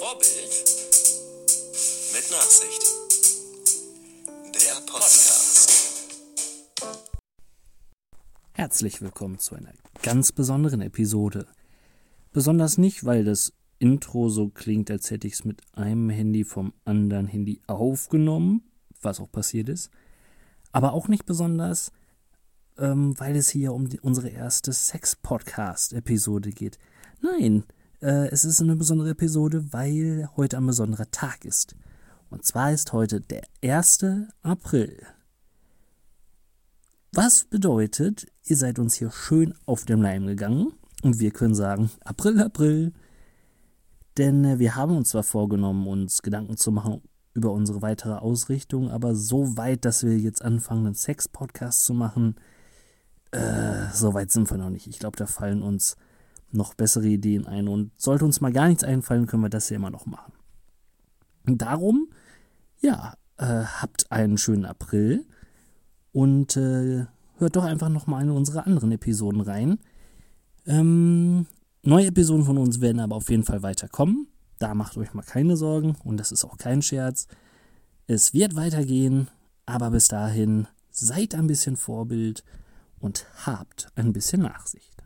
Vorbild mit Nachsicht. Der Podcast. Herzlich willkommen zu einer ganz besonderen Episode. Besonders nicht, weil das Intro so klingt, als hätte ich es mit einem Handy vom anderen Handy aufgenommen, was auch passiert ist. Aber auch nicht besonders, ähm, weil es hier um die, unsere erste Sex-Podcast-Episode geht. Nein, äh, es ist eine besondere Episode, weil heute ein besonderer Tag ist. Und zwar ist heute der 1. April. Was bedeutet, ihr seid uns hier schön auf dem Leim gegangen und wir können sagen, April, April. Denn äh, wir haben uns zwar vorgenommen, uns Gedanken zu machen über unsere weitere Ausrichtung, aber so weit, dass wir jetzt anfangen, einen Sex-Podcast zu machen, äh, so weit sind wir noch nicht. Ich glaube, da fallen uns noch bessere Ideen ein. Und sollte uns mal gar nichts einfallen, können wir das ja immer noch machen. Darum, ja, äh, habt einen schönen April und äh, hört doch einfach noch mal in unsere anderen Episoden rein. Ähm, neue Episoden von uns werden aber auf jeden Fall weiterkommen. Da macht euch mal keine Sorgen und das ist auch kein Scherz. Es wird weitergehen, aber bis dahin seid ein bisschen Vorbild und habt ein bisschen Nachsicht.